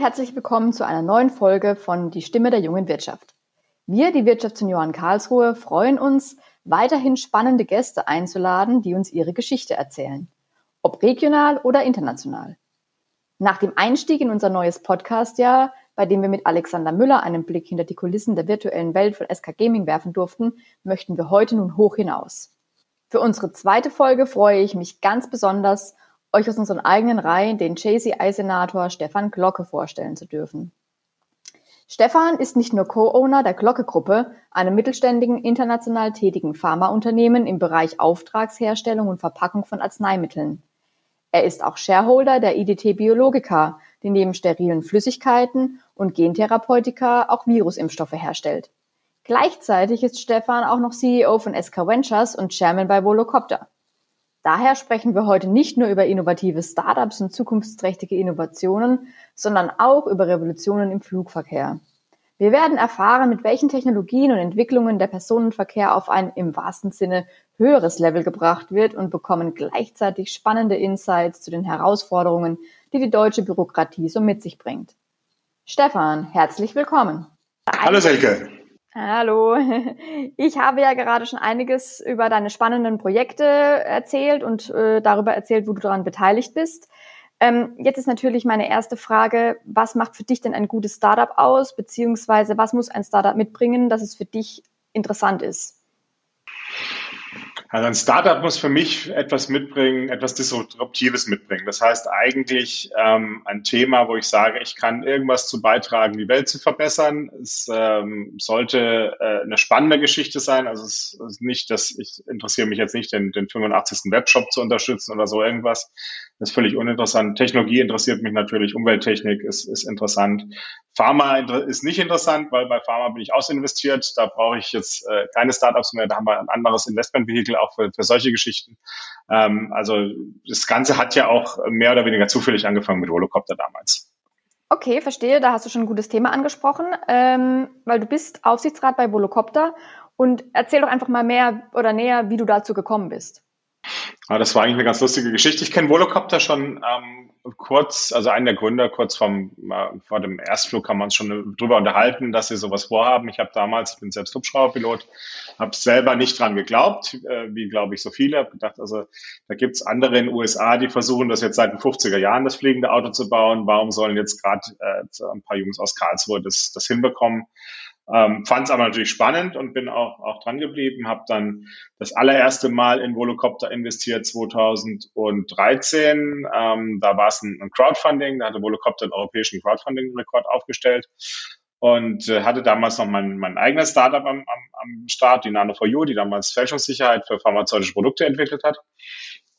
Herzlich willkommen zu einer neuen Folge von Die Stimme der jungen Wirtschaft. Wir, die Wirtschaftsjunioren Karlsruhe, freuen uns, weiterhin spannende Gäste einzuladen, die uns ihre Geschichte erzählen, ob regional oder international. Nach dem Einstieg in unser neues Podcast-Jahr, bei dem wir mit Alexander Müller einen Blick hinter die Kulissen der virtuellen Welt von SK Gaming werfen durften, möchten wir heute nun hoch hinaus. Für unsere zweite Folge freue ich mich ganz besonders, euch aus unseren eigenen Reihen den JCI-Senator Stefan Glocke vorstellen zu dürfen. Stefan ist nicht nur Co-Owner der Glocke-Gruppe, einem mittelständigen, international tätigen Pharmaunternehmen im Bereich Auftragsherstellung und Verpackung von Arzneimitteln. Er ist auch Shareholder der IDT Biologica, die neben sterilen Flüssigkeiten und Gentherapeutika auch Virusimpfstoffe herstellt. Gleichzeitig ist Stefan auch noch CEO von SK Ventures und Chairman bei Volocopter. Daher sprechen wir heute nicht nur über innovative Startups und zukunftsträchtige Innovationen, sondern auch über Revolutionen im Flugverkehr. Wir werden erfahren, mit welchen Technologien und Entwicklungen der Personenverkehr auf ein im wahrsten Sinne höheres Level gebracht wird und bekommen gleichzeitig spannende Insights zu den Herausforderungen, die die deutsche Bürokratie so mit sich bringt. Stefan, herzlich willkommen. Hallo Selke. Hallo. Ich habe ja gerade schon einiges über deine spannenden Projekte erzählt und äh, darüber erzählt, wo du daran beteiligt bist. Ähm, jetzt ist natürlich meine erste Frage, was macht für dich denn ein gutes Startup aus, beziehungsweise was muss ein Startup mitbringen, dass es für dich interessant ist? Also ein Startup muss für mich etwas mitbringen, etwas Disruptives mitbringen. Das heißt eigentlich ähm, ein Thema, wo ich sage, ich kann irgendwas zu beitragen, die Welt zu verbessern. Es ähm, sollte äh, eine spannende Geschichte sein. Also es ist nicht, dass ich interessiere mich jetzt nicht, den, den 85. Webshop zu unterstützen oder so irgendwas. Das ist völlig uninteressant. Technologie interessiert mich natürlich, Umwelttechnik ist, ist interessant. Pharma ist nicht interessant, weil bei Pharma bin ich ausinvestiert. Da brauche ich jetzt äh, keine Startups mehr. Da haben wir ein anderes Investmentvehikel auch für, für solche Geschichten. Ähm, also das Ganze hat ja auch mehr oder weniger zufällig angefangen mit Holocopter damals. Okay, verstehe. Da hast du schon ein gutes Thema angesprochen, ähm, weil du bist Aufsichtsrat bei Volocopter. Und erzähl doch einfach mal mehr oder näher, wie du dazu gekommen bist. Ja, das war eigentlich eine ganz lustige Geschichte. Ich kenne Volocopter schon ähm, kurz, also einen der Gründer, kurz vom, äh, vor dem Erstflug kann man uns schon drüber unterhalten, dass sie sowas vorhaben. Ich habe damals, ich bin selbst Hubschrauberpilot, habe selber nicht dran geglaubt, äh, wie glaube ich so viele. Habe gedacht, also da gibt's andere in den USA, die versuchen das jetzt seit den 50er Jahren, das fliegende Auto zu bauen. Warum sollen jetzt gerade äh, ein paar Jungs aus Karlsruhe das, das hinbekommen? Ähm, Fand es aber natürlich spannend und bin auch, auch dran geblieben. Habe dann das allererste Mal in Volocopter investiert 2013. Ähm, da war es ein, Crowdfunding. Da hatte Volocopter einen europäischen Crowdfunding-Rekord aufgestellt und äh, hatte damals noch mein, mein eigenes Startup am, am, am Start, die Nano4U, die damals Fälschungssicherheit für pharmazeutische Produkte entwickelt hat.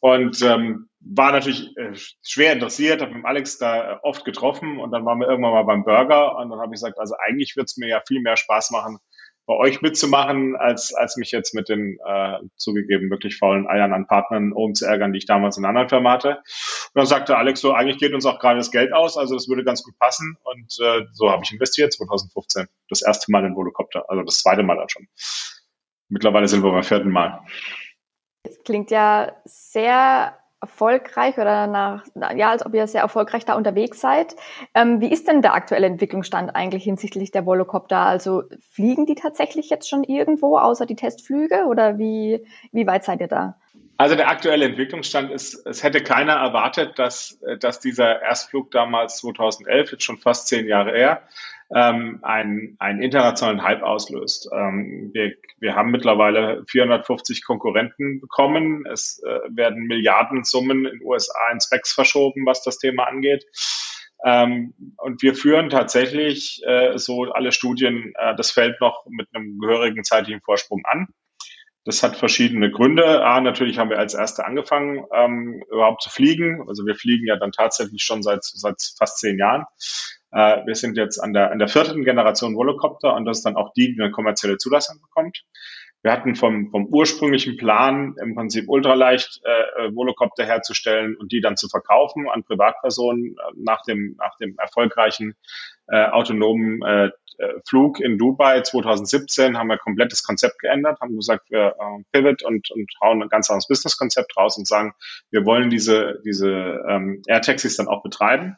Und ähm, war natürlich äh, schwer interessiert, habe mit Alex da äh, oft getroffen und dann waren wir irgendwann mal beim Burger und dann habe ich gesagt, also eigentlich wird es mir ja viel mehr Spaß machen, bei euch mitzumachen, als, als mich jetzt mit den äh, zugegeben wirklich faulen Eiern an Partnern umzuärgern, die ich damals in einer anderen Firma hatte. Und dann sagte Alex so, eigentlich geht uns auch gerade das Geld aus, also das würde ganz gut passen. Und äh, so habe ich investiert 2015. Das erste Mal in Volocopter, also das zweite Mal dann schon. Mittlerweile sind wir beim vierten Mal. Es klingt ja sehr erfolgreich oder nach, ja, als ob ihr sehr erfolgreich da unterwegs seid. Ähm, wie ist denn der aktuelle Entwicklungsstand eigentlich hinsichtlich der Volocopter? Also fliegen die tatsächlich jetzt schon irgendwo, außer die Testflüge oder wie, wie weit seid ihr da? Also der aktuelle Entwicklungsstand ist, es hätte keiner erwartet, dass, dass dieser Erstflug damals 2011, jetzt schon fast zehn Jahre her, ähm, einen, einen internationalen Hype auslöst. Ähm, wir, wir haben mittlerweile 450 Konkurrenten bekommen. Es äh, werden Milliardensummen in USA in Specs verschoben, was das Thema angeht. Ähm, und wir führen tatsächlich äh, so alle Studien äh, das Feld noch mit einem gehörigen zeitlichen Vorsprung an. Das hat verschiedene Gründe. A, natürlich haben wir als Erste angefangen, ähm, überhaupt zu fliegen. Also wir fliegen ja dann tatsächlich schon seit, seit fast zehn Jahren. Äh, wir sind jetzt an der, an der vierten Generation Volocopter und das ist dann auch die, die eine kommerzielle Zulassung bekommt. Wir hatten vom, vom ursprünglichen Plan im Prinzip ultraleicht äh, äh, Volocopter herzustellen und die dann zu verkaufen an Privatpersonen äh, nach dem, nach dem erfolgreichen äh, autonomen äh, Flug in Dubai 2017 haben wir komplett das Konzept geändert, haben gesagt, wir äh, pivot und, und hauen ein ganz anderes Businesskonzept raus und sagen, wir wollen diese, diese ähm, Air-Taxis dann auch betreiben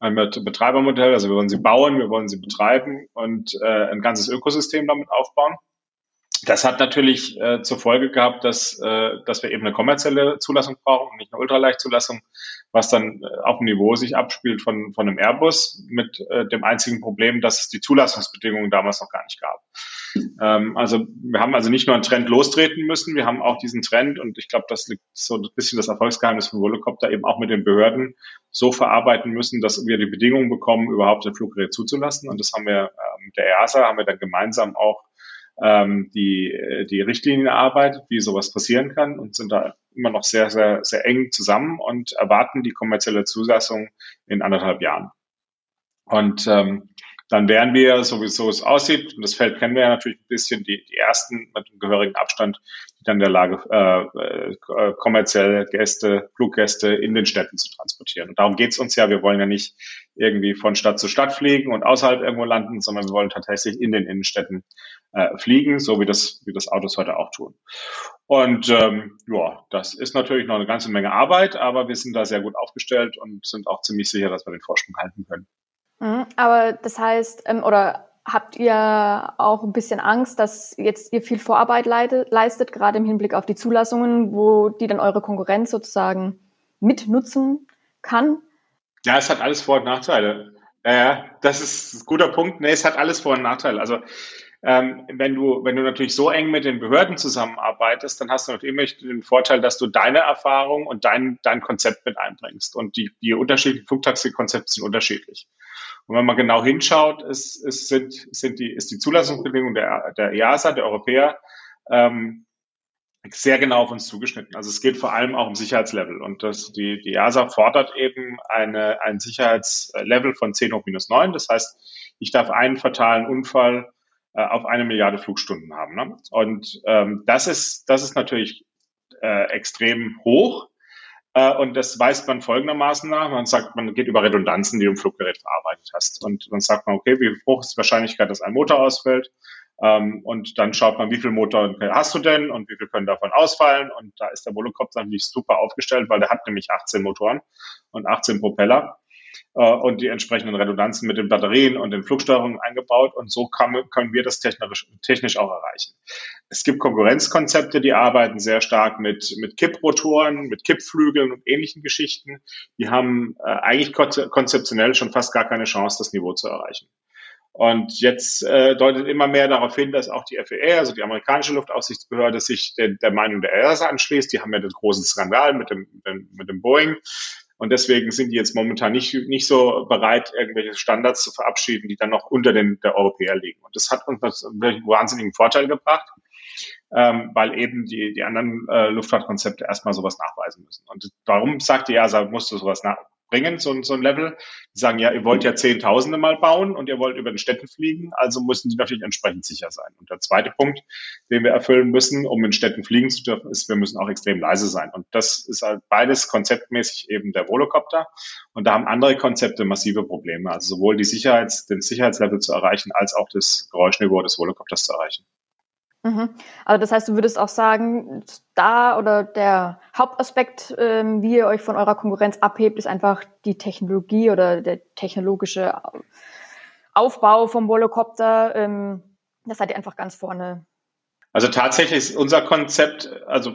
ein Betreibermodell, also wir wollen sie bauen, wir wollen sie betreiben und äh, ein ganzes Ökosystem damit aufbauen. Das hat natürlich äh, zur Folge gehabt, dass, äh, dass wir eben eine kommerzielle Zulassung brauchen und nicht eine Ultraleichtzulassung, was dann äh, auf dem Niveau sich abspielt von, von einem Airbus mit äh, dem einzigen Problem, dass es die Zulassungsbedingungen damals noch gar nicht gab. Ähm, also wir haben also nicht nur einen Trend lostreten müssen, wir haben auch diesen Trend und ich glaube, das liegt so ein bisschen das Erfolgsgeheimnis von Volocopter eben auch mit den Behörden so verarbeiten müssen, dass wir die Bedingungen bekommen, überhaupt ein Fluggerät zuzulassen. Und das haben wir äh, mit der EASA, haben wir dann gemeinsam auch ähm, die, die Richtlinien erarbeitet, wie sowas passieren kann und sind da immer noch sehr, sehr, sehr eng zusammen und erwarten die kommerzielle Zulassung in anderthalb Jahren. Und ähm, dann wären wir, so wie es aussieht, und das Feld kennen wir ja natürlich ein bisschen, die, die ersten mit dem gehörigen Abstand, die dann in der Lage, äh, äh, kommerziell Gäste, Fluggäste in den Städten zu transportieren. Und darum geht's uns ja. Wir wollen ja nicht irgendwie von Stadt zu Stadt fliegen und außerhalb irgendwo landen, sondern wir wollen tatsächlich in den Innenstädten äh, fliegen, so wie das, wie das Autos heute auch tun. Und ähm, ja, das ist natürlich noch eine ganze Menge Arbeit, aber wir sind da sehr gut aufgestellt und sind auch ziemlich sicher, dass wir den Vorsprung halten können. Mhm, aber das heißt, ähm, oder habt ihr auch ein bisschen Angst, dass jetzt ihr viel Vorarbeit leistet, gerade im Hinblick auf die Zulassungen, wo die dann eure Konkurrenz sozusagen mitnutzen kann? Ja, es hat alles Vor- und Nachteile. Äh, das ist ein guter Punkt. Nee, es hat alles Vor- und Nachteile. Also ähm, wenn du, wenn du natürlich so eng mit den Behörden zusammenarbeitest, dann hast du natürlich den Vorteil, dass du deine Erfahrung und dein, dein Konzept mit einbringst. Und die, die unterschiedlichen Flugtaxi-Konzepte sind unterschiedlich. Und wenn man genau hinschaut, ist, ist, sind, sind die, ist die Zulassungsbedingung der, der EASA, der Europäer, ähm, sehr genau auf uns zugeschnitten. Also es geht vor allem auch um Sicherheitslevel. Und das, die, die EASA fordert eben eine, ein Sicherheitslevel von 10 hoch minus 9. Das heißt, ich darf einen fatalen Unfall äh, auf eine Milliarde Flugstunden haben. Ne? Und ähm, das, ist, das ist natürlich äh, extrem hoch. Äh, und das weist man folgendermaßen nach. Man sagt, man geht über Redundanzen, die du im Fluggerät verarbeitet hast. Und dann sagt man, okay, wie hoch ist die Wahrscheinlichkeit, dass ein Motor ausfällt? Ähm, und dann schaut man, wie viel Motor hast du denn und wie viel können davon ausfallen? Und da ist der Volocopter natürlich super aufgestellt, weil der hat nämlich 18 Motoren und 18 Propeller und die entsprechenden Redundanzen mit den Batterien und den Flugsteuerungen eingebaut. Und so kann, können wir das technisch, technisch auch erreichen. Es gibt Konkurrenzkonzepte, die arbeiten sehr stark mit, mit Kipprotoren, mit Kippflügeln und ähnlichen Geschichten. Die haben äh, eigentlich konzeptionell schon fast gar keine Chance, das Niveau zu erreichen. Und jetzt äh, deutet immer mehr darauf hin, dass auch die FAA, also die amerikanische Luftaufsichtsbehörde, sich der, der Meinung der EASA anschließt. Die haben ja den großen Skandal mit dem, mit dem Boeing und deswegen sind die jetzt momentan nicht, nicht so bereit, irgendwelche Standards zu verabschieden, die dann noch unter den der Europäer liegen. Und das hat uns einen wahnsinnigen Vorteil gebracht, ähm, weil eben die, die anderen äh, Luftfahrtkonzepte erstmal sowas nachweisen müssen. Und darum sagt die EASA, musst du sowas nach, bringen, so, so ein Level. Die sagen, ja, ihr wollt ja Zehntausende mal bauen und ihr wollt über den Städten fliegen, also müssen die natürlich entsprechend sicher sein. Und der zweite Punkt, den wir erfüllen müssen, um in Städten fliegen zu dürfen, ist, wir müssen auch extrem leise sein. Und das ist halt beides konzeptmäßig eben der Volocopter. Und da haben andere Konzepte massive Probleme. Also sowohl die Sicherheits, den Sicherheitslevel zu erreichen, als auch das Geräuschniveau des Volocopters zu erreichen. Mhm. Also das heißt, du würdest auch sagen, da oder der Hauptaspekt, ähm, wie ihr euch von eurer Konkurrenz abhebt, ist einfach die Technologie oder der technologische Aufbau vom Volocopter. Ähm, das seid ihr einfach ganz vorne. Also tatsächlich ist unser Konzept, also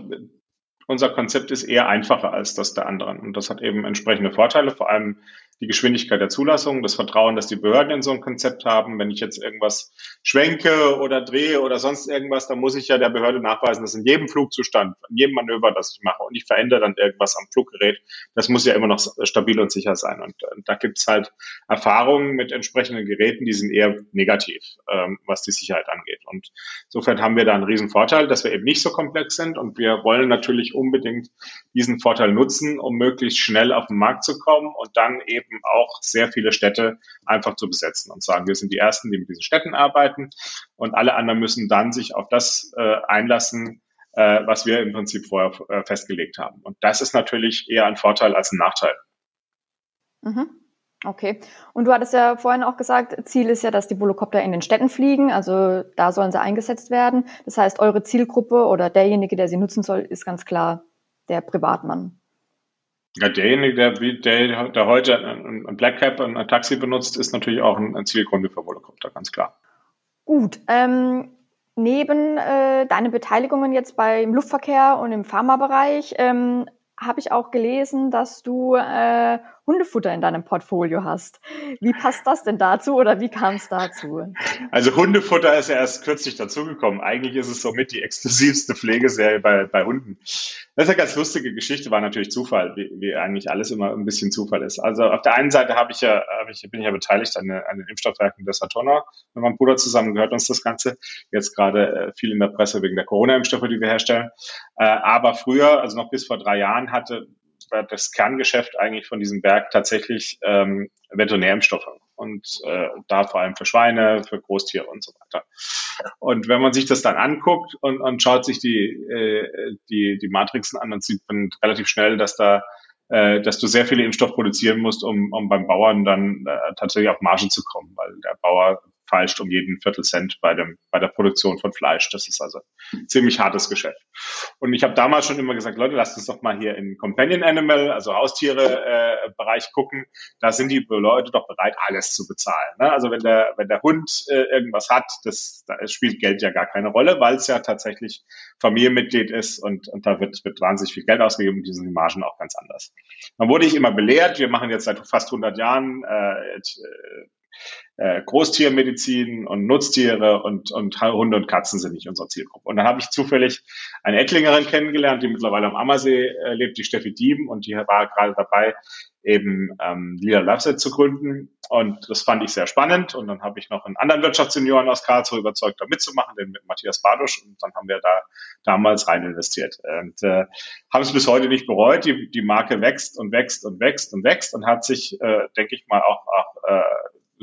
unser Konzept ist eher einfacher als das der anderen. Und das hat eben entsprechende Vorteile, vor allem die Geschwindigkeit der Zulassung, das Vertrauen, dass die Behörden in so ein Konzept haben. Wenn ich jetzt irgendwas schwenke oder drehe oder sonst irgendwas, dann muss ich ja der Behörde nachweisen, dass in jedem Flugzustand, in jedem Manöver, das ich mache und ich verändere dann irgendwas am Fluggerät, das muss ja immer noch stabil und sicher sein. Und, und da gibt's halt Erfahrungen mit entsprechenden Geräten, die sind eher negativ, ähm, was die Sicherheit angeht. Und insofern haben wir da einen riesen Vorteil, dass wir eben nicht so komplex sind und wir wollen natürlich unbedingt diesen Vorteil nutzen, um möglichst schnell auf den Markt zu kommen und dann eben eben auch sehr viele Städte einfach zu besetzen und sagen, wir sind die Ersten, die mit diesen Städten arbeiten und alle anderen müssen dann sich auf das äh, einlassen, äh, was wir im Prinzip vorher äh, festgelegt haben. Und das ist natürlich eher ein Vorteil als ein Nachteil. Mhm. Okay. Und du hattest ja vorhin auch gesagt, Ziel ist ja, dass die Volocopter in den Städten fliegen, also da sollen sie eingesetzt werden. Das heißt, eure Zielgruppe oder derjenige, der sie nutzen soll, ist ganz klar der Privatmann. Ja, derjenige, der, der, der heute ein Black Cap, ein Taxi benutzt, ist natürlich auch ein, ein Zielkunde für Volocopter, ganz klar. Gut. Ähm, neben äh, deinen Beteiligungen jetzt beim Luftverkehr und im Pharmabereich ähm, habe ich auch gelesen, dass du äh, Hundefutter in deinem Portfolio hast. Wie passt das denn dazu oder wie kam es dazu? Also Hundefutter ist ja erst kürzlich dazugekommen. Eigentlich ist es somit die exklusivste Pflegeserie bei, bei Hunden. Das ist eine ganz lustige Geschichte, war natürlich Zufall, wie, wie eigentlich alles immer ein bisschen Zufall ist. Also auf der einen Seite habe ich ja, hab ich, bin ich ja beteiligt an, an den Impfstoffwerken der Saturna. Mit meinem Bruder zusammen gehört uns das Ganze. Jetzt gerade äh, viel in der Presse wegen der Corona-Impfstoffe, die wir herstellen. Äh, aber früher, also noch bis vor drei Jahren, hatte war das Kerngeschäft eigentlich von diesem Berg tatsächlich ähm, Veterinärimpfstoffe und äh, da vor allem für Schweine, für Großtiere und so weiter. Und wenn man sich das dann anguckt und, und schaut sich die, äh, die, die Matrixen an, dann sieht man relativ schnell, dass da äh, dass du sehr viele Impfstoff produzieren musst, um, um beim Bauern dann äh, tatsächlich auf Marge zu kommen, weil der Bauer feilscht um jeden Viertelcent bei, dem, bei der Produktion von Fleisch. Das ist also ziemlich hartes Geschäft. Und ich habe damals schon immer gesagt, Leute, lasst uns doch mal hier in Companion Animal, also Haustiere-Bereich äh, gucken. Da sind die Leute doch bereit, alles zu bezahlen. Ne? Also wenn der, wenn der Hund äh, irgendwas hat, das, da spielt Geld ja gar keine Rolle, weil es ja tatsächlich Familienmitglied ist und, und da wird, wird wahnsinnig viel Geld ausgegeben und die sind die Margen auch ganz anders. Dann wurde ich immer belehrt, wir machen jetzt seit fast 100 Jahren äh, äh, Großtiermedizin und Nutztiere und, und Hunde und Katzen sind nicht unsere Zielgruppe. Und dann habe ich zufällig eine Ettlingerin kennengelernt, die mittlerweile am Ammersee äh, lebt, die Steffi Dieben, und die war gerade dabei, eben ähm, Lila Loveset zu gründen. Und das fand ich sehr spannend. Und dann habe ich noch einen anderen Wirtschaftssenioren aus Karlsruhe überzeugt, da mitzumachen, den mit Matthias Badusch. Und dann haben wir da damals rein investiert. Und äh, haben es bis heute nicht bereut. Die, die Marke wächst und wächst und wächst und wächst und hat sich, äh, denke ich mal, auch, auch äh,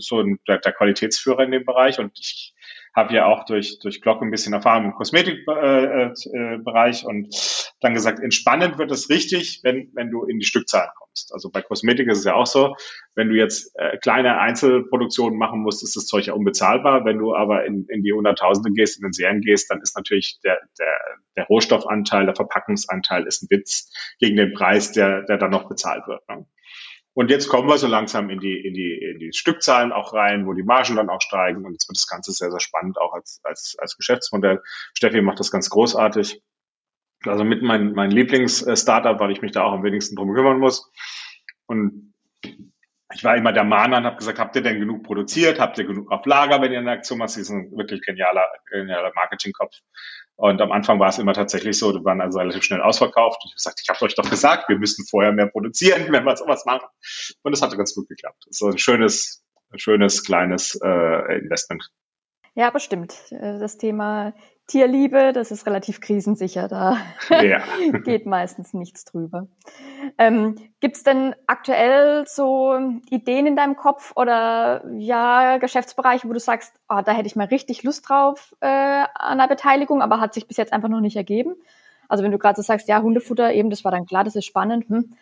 so ein, der, der Qualitätsführer in dem Bereich und ich habe ja auch durch, durch Glock ein bisschen Erfahrung im Kosmetikbereich äh, äh, und dann gesagt, entspannend wird es richtig, wenn, wenn du in die Stückzahlen kommst. Also bei Kosmetik ist es ja auch so, wenn du jetzt äh, kleine Einzelproduktionen machen musst, ist das Zeug ja unbezahlbar. Wenn du aber in, in die Hunderttausende gehst, in den Serien gehst, dann ist natürlich der, der, der Rohstoffanteil, der Verpackungsanteil ist ein Witz gegen den Preis, der, der dann noch bezahlt wird. Ne? Und jetzt kommen wir so langsam in die, in die, in die Stückzahlen auch rein, wo die Margen dann auch steigen. Und jetzt wird das Ganze sehr, sehr spannend, auch als, als, als Geschäftsmodell. Steffi macht das ganz großartig. Also mit mein, mein Lieblings-Startup, weil ich mich da auch am wenigsten drum kümmern muss. Und ich war immer der Mahner und habe gesagt, habt ihr denn genug produziert? Habt ihr genug auf Lager, wenn ihr eine Aktion macht? Sie ist ein wirklich genialer, genialer Marketingkopf. Und am Anfang war es immer tatsächlich so, wir waren also relativ schnell ausverkauft. Ich habe gesagt, ich habe euch doch gesagt, wir müssten vorher mehr produzieren, wenn wir sowas machen. Und es hatte ganz gut geklappt. So ein schönes, ein schönes kleines äh, Investment. Ja, bestimmt. Äh, das Thema Tierliebe, das ist relativ krisensicher. Da ja. geht meistens nichts drüber. Ähm, Gibt es denn aktuell so Ideen in deinem Kopf oder ja Geschäftsbereiche, wo du sagst, oh, da hätte ich mal richtig Lust drauf äh, an der Beteiligung, aber hat sich bis jetzt einfach noch nicht ergeben? Also wenn du gerade so sagst, ja Hundefutter eben, das war dann klar, das ist spannend. Hm,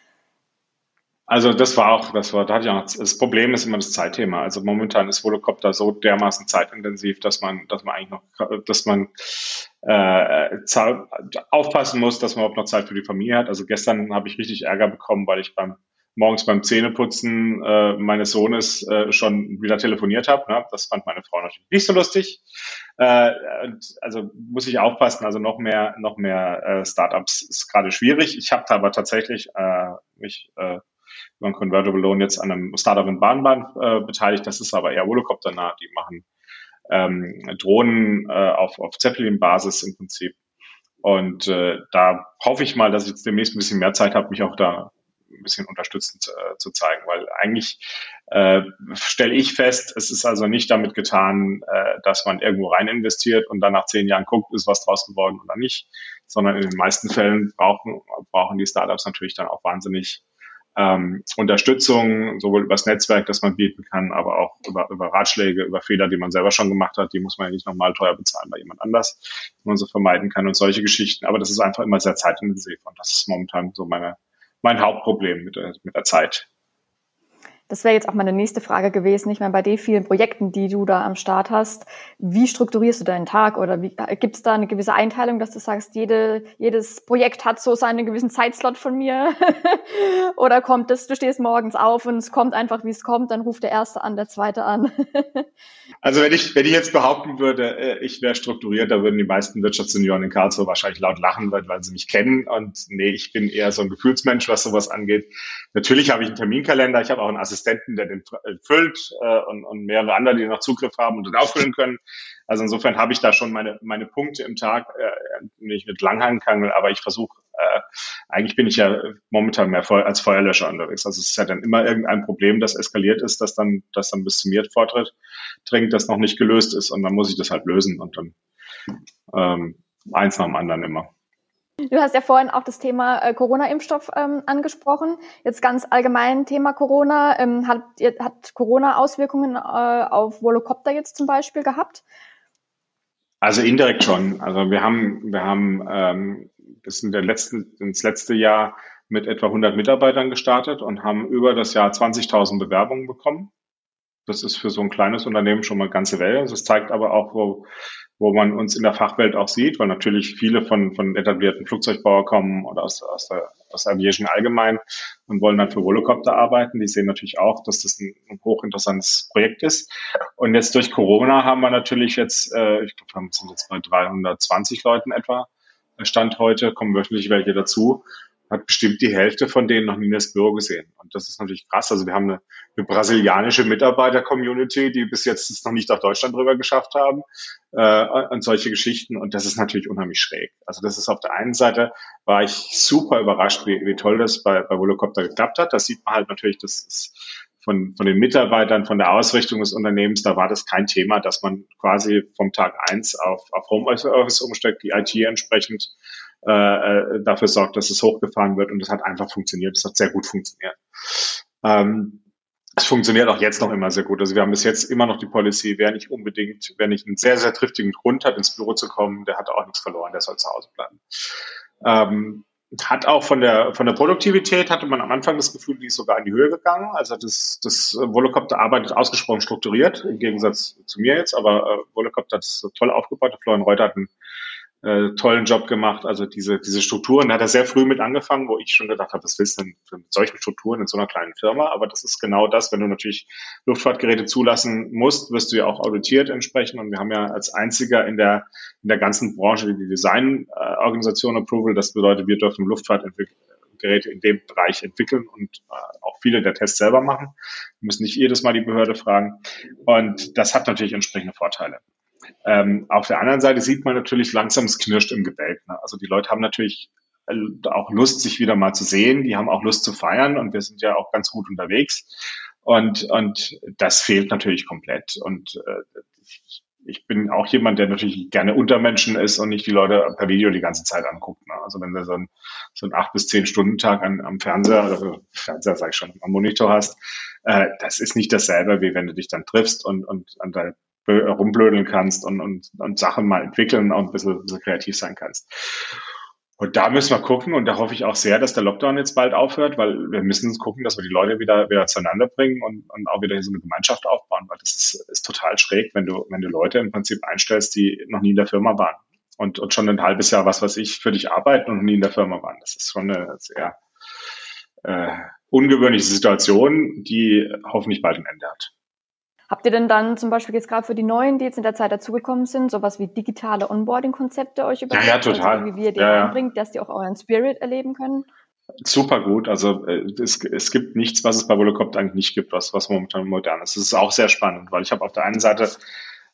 also das war auch, das war, da hatte ich auch, das Problem ist immer das Zeitthema. Also momentan ist Volocopter so dermaßen zeitintensiv, dass man, dass man eigentlich noch, dass man äh, aufpassen muss, dass man überhaupt noch Zeit für die Familie hat. Also gestern habe ich richtig Ärger bekommen, weil ich beim morgens beim Zähneputzen äh, meines Sohnes äh, schon wieder telefoniert habe. Ne? Das fand meine Frau natürlich nicht so lustig. Äh, also muss ich aufpassen. Also noch mehr, noch mehr äh, Startups ist gerade schwierig. Ich habe da aber tatsächlich äh, mich äh, ein Convertible Loan jetzt an einem Startup in Bahnbahn äh, beteiligt. Das ist aber eher Volocopter-nah. Die machen ähm, Drohnen äh, auf, auf Zeppelin-Basis im Prinzip. Und äh, da hoffe ich mal, dass ich jetzt demnächst ein bisschen mehr Zeit habe, mich auch da ein bisschen unterstützend äh, zu zeigen, weil eigentlich äh, stelle ich fest, es ist also nicht damit getan, äh, dass man irgendwo rein investiert und dann nach zehn Jahren guckt, ist was draus geworden oder nicht, sondern in den meisten Fällen brauchen, brauchen die Startups natürlich dann auch wahnsinnig ähm, Unterstützung, sowohl übers Netzwerk, das man bieten kann, aber auch über, über Ratschläge, über Fehler, die man selber schon gemacht hat, die muss man ja nicht nochmal teuer bezahlen bei jemand anders, die man so vermeiden kann und solche Geschichten. Aber das ist einfach immer sehr zeitintensiv und das ist momentan so meine, mein Hauptproblem mit der, mit der Zeit. Das wäre jetzt auch meine nächste Frage gewesen. Ich meine, bei den vielen Projekten, die du da am Start hast, wie strukturierst du deinen Tag oder gibt es da eine gewisse Einteilung, dass du sagst, jede, jedes Projekt hat so seinen gewissen Zeitslot von mir? oder kommt das, du stehst morgens auf und es kommt einfach, wie es kommt, dann ruft der Erste an, der Zweite an? also wenn ich, wenn ich jetzt behaupten würde, äh, ich wäre strukturiert, da würden die meisten Wirtschaftssenioren in Karlsruhe wahrscheinlich laut lachen, weil, weil sie mich kennen. Und nee, ich bin eher so ein Gefühlsmensch, was sowas angeht. Natürlich habe ich einen Terminkalender, ich habe auch einen Assistenten Assistenten, der den füllt äh, und, und mehrere andere, die noch Zugriff haben und den auffüllen können. Also insofern habe ich da schon meine, meine Punkte im Tag, äh, nicht mit langhangen kann, aber ich versuche, äh, eigentlich bin ich ja momentan mehr als Feuerlöscher unterwegs. Also es ist ja dann immer irgendein Problem, das eskaliert ist, das dann, das dann bis zu mir vortritt, dringt, das noch nicht gelöst ist und dann muss ich das halt lösen und dann ähm, eins nach dem anderen immer. Du hast ja vorhin auch das Thema äh, Corona-Impfstoff ähm, angesprochen. Jetzt ganz allgemein Thema Corona. Ähm, hat, hat Corona Auswirkungen äh, auf Volocopter jetzt zum Beispiel gehabt? Also indirekt schon. Also wir haben, wir haben ähm, das in der letzten, ins letzte Jahr mit etwa 100 Mitarbeitern gestartet und haben über das Jahr 20.000 Bewerbungen bekommen. Das ist für so ein kleines Unternehmen schon mal ganze Welt. Also es zeigt aber auch, wo, wo man uns in der Fachwelt auch sieht, weil natürlich viele von, von etablierten Flugzeugbauer kommen oder aus, aus, der, aus der Aviation allgemein und wollen dann für Volocopter arbeiten. Die sehen natürlich auch, dass das ein, ein hochinteressantes Projekt ist. Und jetzt durch Corona haben wir natürlich jetzt, äh, ich glaube, wir sind jetzt bei 320 Leuten etwa, Stand heute, kommen wöchentlich welche dazu hat bestimmt die Hälfte von denen noch nie das Büro gesehen. Und das ist natürlich krass. Also wir haben eine, eine brasilianische Mitarbeiter-Community, die bis jetzt noch nicht nach Deutschland drüber geschafft haben äh, und solche Geschichten. Und das ist natürlich unheimlich schräg. Also das ist auf der einen Seite, war ich super überrascht, wie, wie toll das bei, bei Volocopter geklappt hat. Da sieht man halt natürlich, das ist von, von den Mitarbeitern, von der Ausrichtung des Unternehmens, da war das kein Thema, dass man quasi vom Tag eins auf, auf Homeoffice umsteigt, die IT entsprechend äh, äh, dafür sorgt, dass es hochgefahren wird und es hat einfach funktioniert. Es hat sehr gut funktioniert. Ähm, es funktioniert auch jetzt noch immer sehr gut. Also wir haben bis jetzt immer noch die Policy, wer nicht unbedingt, wer nicht einen sehr, sehr triftigen Grund hat, ins Büro zu kommen, der hat auch nichts verloren, der soll zu Hause bleiben. Ähm, hat auch von der, von der Produktivität hatte man am Anfang das Gefühl, die ist sogar in die Höhe gegangen. Also das, das Volocopter arbeitet ausgesprochen strukturiert, im Gegensatz zu mir jetzt, aber äh, Volocopter hat es toll aufgebaut. Florian Reuter hat einen äh, tollen Job gemacht. Also diese, diese Strukturen, da hat er sehr früh mit angefangen, wo ich schon gedacht habe, was willst du denn mit solchen Strukturen in so einer kleinen Firma? Aber das ist genau das, wenn du natürlich Luftfahrtgeräte zulassen musst, wirst du ja auch auditiert entsprechend. Und wir haben ja als einziger in der, in der ganzen Branche die Designorganisation äh, Approval. Das bedeutet, wir dürfen Luftfahrtgeräte in dem Bereich entwickeln und äh, auch viele der Tests selber machen. Wir müssen nicht jedes Mal die Behörde fragen. Und das hat natürlich entsprechende Vorteile. Ähm, auf der anderen Seite sieht man natürlich langsam, es knirscht im Gebälk. Ne? Also die Leute haben natürlich äh, auch Lust, sich wieder mal zu sehen. Die haben auch Lust zu feiern und wir sind ja auch ganz gut unterwegs. Und, und das fehlt natürlich komplett. Und äh, ich bin auch jemand, der natürlich gerne unter Menschen ist und nicht die Leute per Video die ganze Zeit anguckt. Ne? Also wenn du so einen, so einen acht bis zehn Stunden Tag an, am Fernseher, also Fernseher sag ich schon, am Monitor hast, äh, das ist nicht dasselbe, wie wenn du dich dann triffst und, und an deine rumblödeln kannst und, und, und Sachen mal entwickeln und ein bisschen, ein bisschen kreativ sein kannst. Und da müssen wir gucken und da hoffe ich auch sehr, dass der Lockdown jetzt bald aufhört, weil wir müssen gucken, dass wir die Leute wieder, wieder zueinander bringen und, und auch wieder so eine Gemeinschaft aufbauen, weil das ist, ist total schräg, wenn du, wenn du Leute im Prinzip einstellst, die noch nie in der Firma waren und, und schon ein halbes Jahr, was weiß ich, für dich arbeiten und noch nie in der Firma waren. Das ist schon eine sehr äh, ungewöhnliche Situation, die hoffentlich bald ein Ende hat. Habt ihr denn dann zum Beispiel jetzt gerade für die Neuen, die jetzt in der Zeit dazugekommen sind, sowas wie digitale Onboarding-Konzepte euch überlegt? Ja, ja, total. Also wie wir die ja, einbringt, dass die auch euren Spirit erleben können? Super gut. Also äh, es, es gibt nichts, was es bei Volocopter eigentlich nicht gibt, was, was momentan modern ist. Das ist auch sehr spannend, weil ich habe auf der einen Seite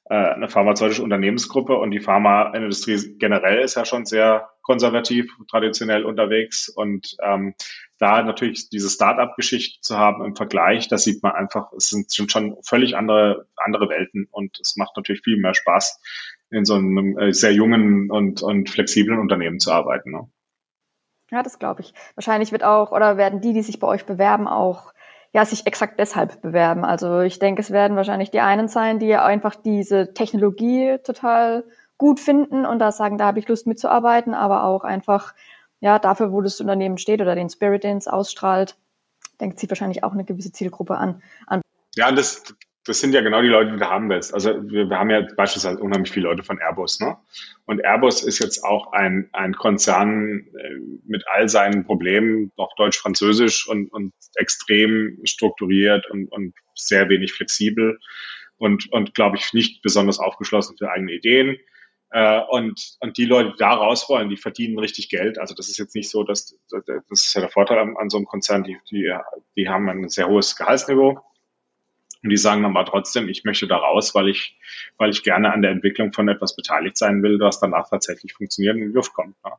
äh, eine pharmazeutische Unternehmensgruppe und die Pharmaindustrie generell ist ja schon sehr konservativ, traditionell unterwegs und ähm, da natürlich diese Start-up-Geschichte zu haben im Vergleich, da sieht man einfach, es sind schon völlig andere, andere Welten und es macht natürlich viel mehr Spaß, in so einem äh, sehr jungen und, und flexiblen Unternehmen zu arbeiten. Ne? Ja, das glaube ich. Wahrscheinlich wird auch, oder werden die, die sich bei euch bewerben, auch ja, sich exakt deshalb bewerben. Also ich denke, es werden wahrscheinlich die einen sein, die einfach diese Technologie total gut finden und da sagen, da habe ich Lust mitzuarbeiten, aber auch einfach, ja, dafür, wo das Unternehmen steht oder den Spirit, den es ausstrahlt, denkt sie wahrscheinlich auch eine gewisse Zielgruppe an. an. Ja, das, das sind ja genau die Leute, die du haben willst. Also wir, wir haben ja beispielsweise unheimlich viele Leute von Airbus, ne? Und Airbus ist jetzt auch ein, ein Konzern äh, mit all seinen Problemen, noch deutsch-französisch und, und extrem strukturiert und, und sehr wenig flexibel und, und glaube ich, nicht besonders aufgeschlossen für eigene Ideen. Äh, und, und die Leute, die da raus wollen, die verdienen richtig Geld. Also das ist jetzt nicht so, dass das ist ja der Vorteil an, an so einem Konzern, die, die, die haben ein sehr hohes Gehaltsniveau und die sagen dann aber trotzdem, ich möchte da raus, weil ich, weil ich gerne an der Entwicklung von etwas beteiligt sein will, was danach tatsächlich funktioniert und in die Luft kommt. Ja.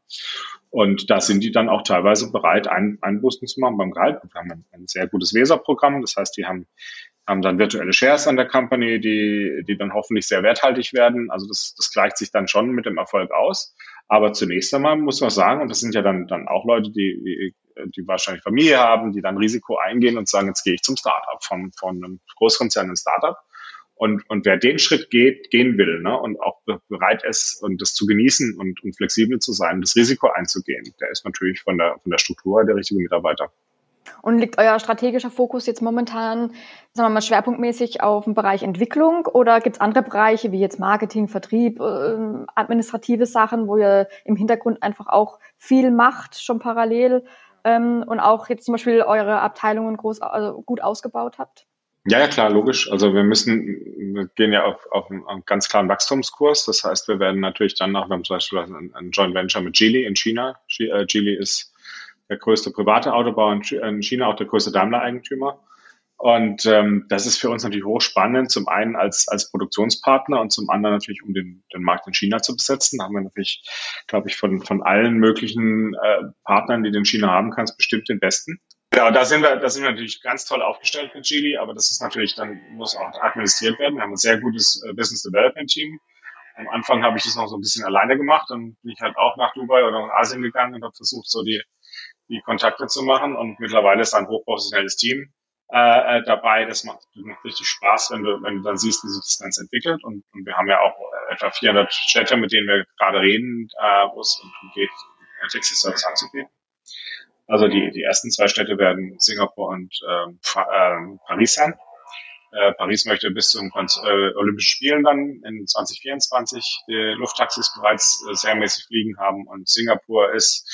Und da sind die dann auch teilweise bereit, ein, Einbußen zu machen beim Gehalt. Wir haben ein, ein sehr gutes Weser-Programm. Das heißt, die haben, haben dann virtuelle Shares an der Company, die, die dann hoffentlich sehr werthaltig werden. Also das, das gleicht sich dann schon mit dem Erfolg aus. Aber zunächst einmal muss man sagen, und das sind ja dann, dann auch Leute, die die wahrscheinlich Familie haben, die dann Risiko eingehen und sagen, jetzt gehe ich zum Startup, von, von einem Großkonzern in Startup. Und, und wer den Schritt geht, gehen will ne, und auch bereit ist, und das zu genießen und, und flexibel zu sein, das Risiko einzugehen, der ist natürlich von der, von der Struktur der richtige Mitarbeiter. Und liegt euer strategischer Fokus jetzt momentan, sagen wir mal, schwerpunktmäßig auf dem Bereich Entwicklung oder gibt es andere Bereiche wie jetzt Marketing, Vertrieb, äh, administrative Sachen, wo ihr im Hintergrund einfach auch viel macht, schon parallel? Ähm, und auch jetzt zum Beispiel eure Abteilungen groß, also gut ausgebaut habt? Ja, ja, klar, logisch. Also wir müssen, wir gehen ja auf, auf einen, ganz klaren Wachstumskurs. Das heißt, wir werden natürlich dann noch, wir haben zum Beispiel ein, ein Joint Venture mit Geely in China. Äh, Geely ist der größte private Autobauer in China, auch der größte Daimler-Eigentümer. Und ähm, das ist für uns natürlich hochspannend, zum einen als, als Produktionspartner und zum anderen natürlich, um den, den Markt in China zu besetzen. Da haben wir natürlich, glaube ich, von, von allen möglichen äh, Partnern, die du in China haben kannst, bestimmt den besten. Ja, da sind wir, da sind wir natürlich ganz toll aufgestellt mit Chili, aber das ist natürlich, dann muss auch administriert werden. Wir haben ein sehr gutes äh, Business Development Team. Am Anfang habe ich das noch so ein bisschen alleine gemacht, dann bin ich halt auch nach Dubai oder nach Asien gegangen und habe versucht, so die, die Kontakte zu machen. Und mittlerweile ist ein hochprofessionelles Team äh, äh, dabei. Das macht, macht richtig Spaß, wenn du, wenn du dann siehst, wie sich das Ganze entwickelt. Und, und wir haben ja auch äh, etwa 400 Städte, mit denen wir gerade reden, äh, wo es geht, Taxi-Service anzubieten. Also die, die ersten zwei Städte werden Singapur und ähm, äh, Paris sein. Äh, Paris möchte bis zum äh, Olympischen Spielen dann in 2024 die Lufttaxis bereits äh, serienmäßig fliegen haben und Singapur ist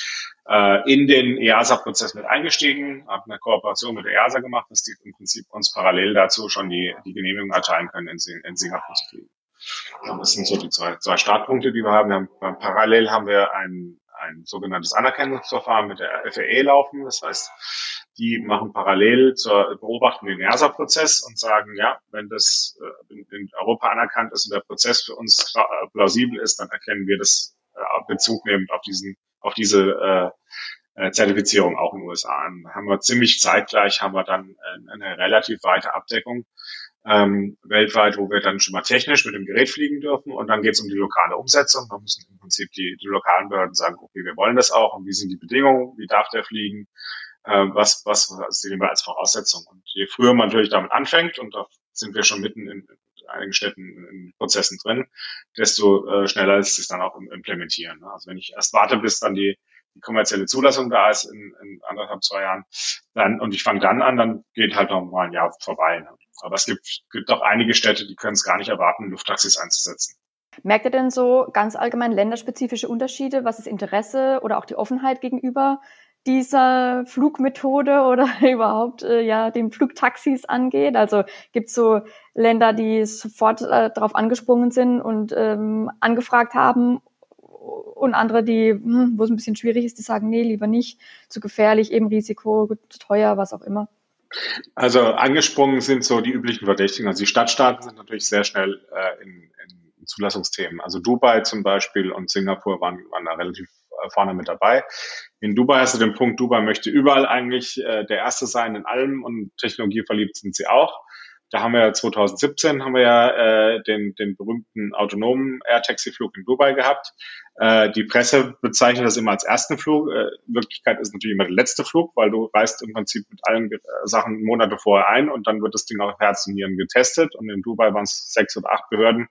äh, in den EASA-Prozess mit eingestiegen, hat eine Kooperation mit der EASA gemacht, dass die im Prinzip uns parallel dazu schon die, die Genehmigung erteilen können, in, in Singapur zu fliegen. Das sind so die zwei, zwei Startpunkte, die wir haben. Wir haben parallel haben wir ein, ein sogenanntes Anerkennungsverfahren mit der FAA laufen. Das heißt, die machen parallel zur beobachten den ERSA-Prozess und sagen, ja, wenn das äh, in, Europa anerkannt ist und der Prozess für uns plausibel ist, dann erkennen wir das äh, Bezug nehmend auf diesen, auf diese äh, äh Zertifizierung auch in den USA. Dann haben wir ziemlich zeitgleich haben wir dann äh, eine relativ weite Abdeckung ähm, weltweit, wo wir dann schon mal technisch mit dem Gerät fliegen dürfen und dann geht es um die lokale Umsetzung. Da müssen im Prinzip die, die lokalen Behörden sagen, okay, wir wollen das auch und wie sind die Bedingungen, wie darf der fliegen, äh, was, was, sehen wir als Voraussetzung. Und je früher man natürlich damit anfängt, und da sind wir schon mitten in einigen Städten in Prozessen drin, desto äh, schneller ist es dann auch im Implementieren. Ne? Also wenn ich erst warte, bis dann die, die kommerzielle Zulassung da ist in, in anderthalb, zwei Jahren, dann und ich fange dann an, dann geht halt noch mal ein Jahr vorbei. Ne? Aber es gibt, gibt auch einige Städte, die können es gar nicht erwarten, Lufttaxis einzusetzen. Merkt ihr denn so ganz allgemein länderspezifische Unterschiede, was das Interesse oder auch die Offenheit gegenüber dieser Flugmethode oder überhaupt äh, ja dem Flugtaxis angeht. Also gibt es so Länder, die sofort äh, darauf angesprungen sind und ähm, angefragt haben und andere, die, hm, wo es ein bisschen schwierig ist, die sagen, nee, lieber nicht, zu gefährlich, eben Risiko, zu teuer, was auch immer. Also angesprungen sind so die üblichen Verdächtigen. Also die Stadtstaaten sind natürlich sehr schnell äh, in, in Zulassungsthemen. Also Dubai zum Beispiel und Singapur waren, waren da relativ vorne mit dabei. In Dubai hast du den Punkt, Dubai möchte überall eigentlich äh, der Erste sein in allem und Technologie verliebt sind sie auch. Da haben wir 2017 haben wir ja äh, den, den berühmten autonomen Air-Taxi-Flug in Dubai gehabt. Äh, die Presse bezeichnet das immer als ersten Flug. Äh, Wirklichkeit ist natürlich immer der letzte Flug, weil du reist im Prinzip mit allen äh, Sachen Monate vorher ein und dann wird das Ding auf Herz und Nieren getestet. Und in Dubai waren es sechs oder acht Behörden,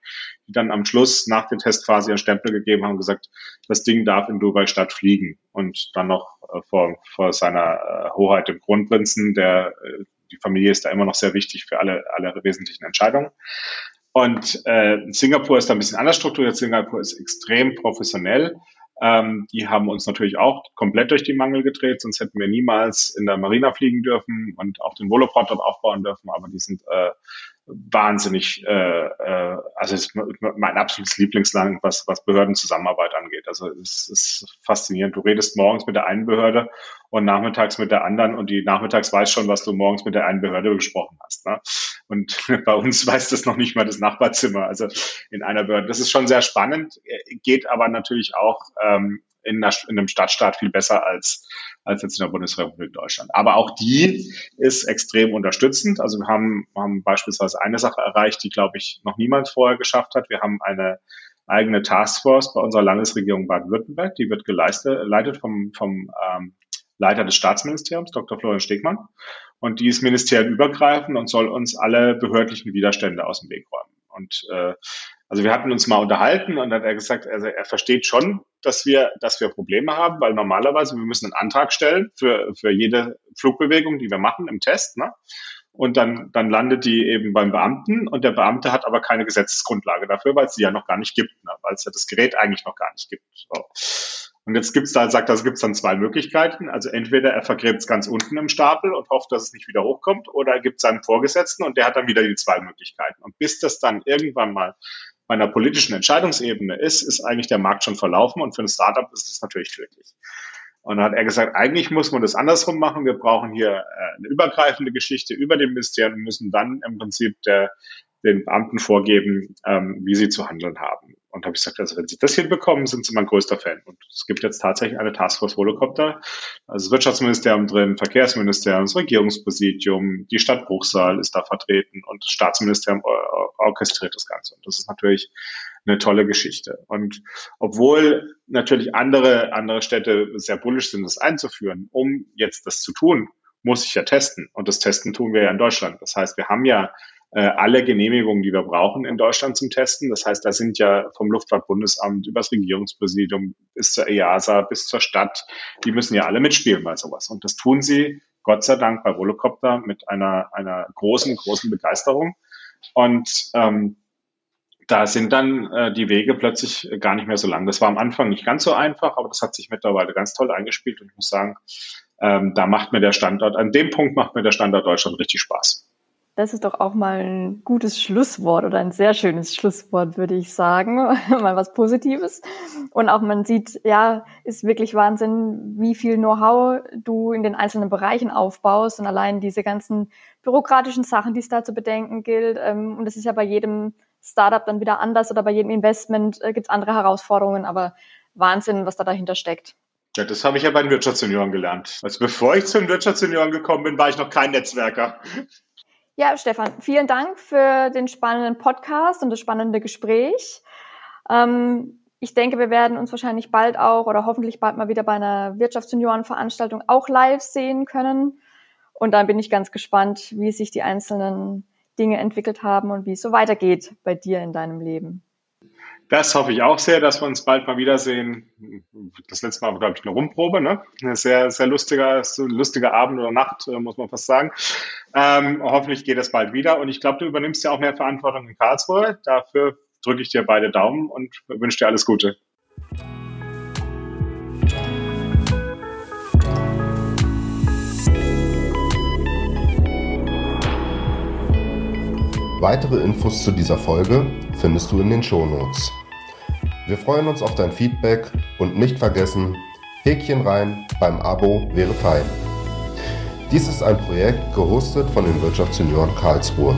die dann am Schluss nach dem Test quasi einen Stempel gegeben haben und gesagt, das Ding darf in Dubai Stadt fliegen. Und dann noch äh, vor, vor seiner äh, Hoheit dem Kronprinzen, der äh, die Familie ist da immer noch sehr wichtig für alle, alle wesentlichen Entscheidungen. Und äh, Singapur ist da ein bisschen anders strukturiert. Singapur ist extrem professionell. Ähm, die haben uns natürlich auch komplett durch die Mangel gedreht, sonst hätten wir niemals in der Marina fliegen dürfen und auch den Voloport dort aufbauen dürfen. Aber die sind äh, wahnsinnig, äh, äh, also ist mein absolutes Lieblingsland, was, was Behördenzusammenarbeit angeht. Also es ist faszinierend. Du redest morgens mit der einen Behörde und nachmittags mit der anderen und die nachmittags weiß schon, was du morgens mit der einen Behörde gesprochen hast. Ne? Und bei uns weiß das noch nicht mal das Nachbarzimmer, also in einer Behörde. Das ist schon sehr spannend, geht aber natürlich auch ähm, in, einer, in einem Stadtstaat viel besser als, als jetzt in der Bundesrepublik Deutschland. Aber auch die ist extrem unterstützend. Also wir haben, haben beispielsweise eine Sache erreicht, die, glaube ich, noch niemand vorher geschafft hat. Wir haben eine eigene Taskforce bei unserer Landesregierung Baden-Württemberg. Die wird geleitet vom, vom ähm, Leiter des Staatsministeriums, Dr. Florian Stegmann. Und die ist ministerienübergreifend und soll uns alle behördlichen Widerstände aus dem Weg räumen. Und äh, also wir hatten uns mal unterhalten und hat er gesagt, also er versteht schon, dass wir, dass wir Probleme haben, weil normalerweise wir müssen einen Antrag stellen für, für jede Flugbewegung, die wir machen im Test, ne? Und dann, dann landet die eben beim Beamten und der Beamte hat aber keine Gesetzesgrundlage dafür, weil es die ja noch gar nicht gibt, ne? weil es ja das Gerät eigentlich noch gar nicht gibt. So. Und jetzt gibt's da, sagt er, es gibt's dann zwei Möglichkeiten. Also entweder er vergräbt es ganz unten im Stapel und hofft, dass es nicht wieder hochkommt, oder er gibt seinem Vorgesetzten und der hat dann wieder die zwei Möglichkeiten. Und bis das dann irgendwann mal bei einer politischen Entscheidungsebene ist, ist eigentlich der Markt schon verlaufen und für ein Startup ist das natürlich glücklich. Und dann hat er gesagt, eigentlich muss man das andersrum machen. Wir brauchen hier äh, eine übergreifende Geschichte über dem Ministerium und müssen dann im Prinzip der, den Beamten vorgeben, ähm, wie sie zu handeln haben. Und habe ich gesagt, also wenn Sie das hinbekommen, sind Sie mein größter Fan. Und es gibt jetzt tatsächlich eine Taskforce Volocopter, also das Wirtschaftsministerium drin, Verkehrsministerium, das Regierungspräsidium, die Stadt Bruchsal ist da vertreten und das Staatsministerium orchestriert das Ganze. Und das ist natürlich eine tolle Geschichte. Und obwohl natürlich andere, andere Städte sehr bullisch sind, das einzuführen, um jetzt das zu tun, muss ich ja testen. Und das Testen tun wir ja in Deutschland. Das heißt, wir haben ja äh, alle Genehmigungen, die wir brauchen in Deutschland zum Testen. Das heißt, da sind ja vom Luftfahrtbundesamt über das Regierungspräsidium bis zur EASA, bis zur Stadt, die müssen ja alle mitspielen bei sowas. Und das tun sie, Gott sei Dank, bei Volocopter mit einer, einer großen, großen Begeisterung. Und ähm, da sind dann äh, die Wege plötzlich gar nicht mehr so lang. Das war am Anfang nicht ganz so einfach, aber das hat sich mittlerweile ganz toll eingespielt und ich muss sagen, ähm, da macht mir der Standort, an dem Punkt macht mir der Standort Deutschland richtig Spaß. Das ist doch auch mal ein gutes Schlusswort oder ein sehr schönes Schlusswort, würde ich sagen. mal was Positives. Und auch man sieht, ja, ist wirklich Wahnsinn, wie viel Know-how du in den einzelnen Bereichen aufbaust und allein diese ganzen bürokratischen Sachen, die es da zu bedenken gilt. Ähm, und das ist ja bei jedem Startup dann wieder anders oder bei jedem Investment äh, gibt es andere Herausforderungen, aber Wahnsinn, was da dahinter steckt. Ja, das habe ich ja bei den Wirtschaftsjunioren gelernt. Also bevor ich zu den Wirtschaftsjunioren gekommen bin, war ich noch kein Netzwerker. Ja, Stefan, vielen Dank für den spannenden Podcast und das spannende Gespräch. Ähm, ich denke, wir werden uns wahrscheinlich bald auch oder hoffentlich bald mal wieder bei einer Wirtschaftsjuniorenveranstaltung auch live sehen können. Und dann bin ich ganz gespannt, wie sich die einzelnen Dinge entwickelt haben und wie es so weitergeht bei dir in deinem Leben. Das hoffe ich auch sehr, dass wir uns bald mal wiedersehen. Das letzte Mal war, glaube ich, eine Rumprobe, ne? Eine sehr, sehr lustiger, lustiger Abend oder Nacht, äh, muss man fast sagen. Ähm, hoffentlich geht es bald wieder. Und ich glaube, du übernimmst ja auch mehr Verantwortung in Karlsruhe. Dafür drücke ich dir beide Daumen und wünsche dir alles Gute. Weitere Infos zu dieser Folge findest du in den Shownotes. Wir freuen uns auf dein Feedback und nicht vergessen, Häkchen rein beim Abo wäre fein. Dies ist ein Projekt gehostet von den Wirtschaftssenioren Karlsruhe.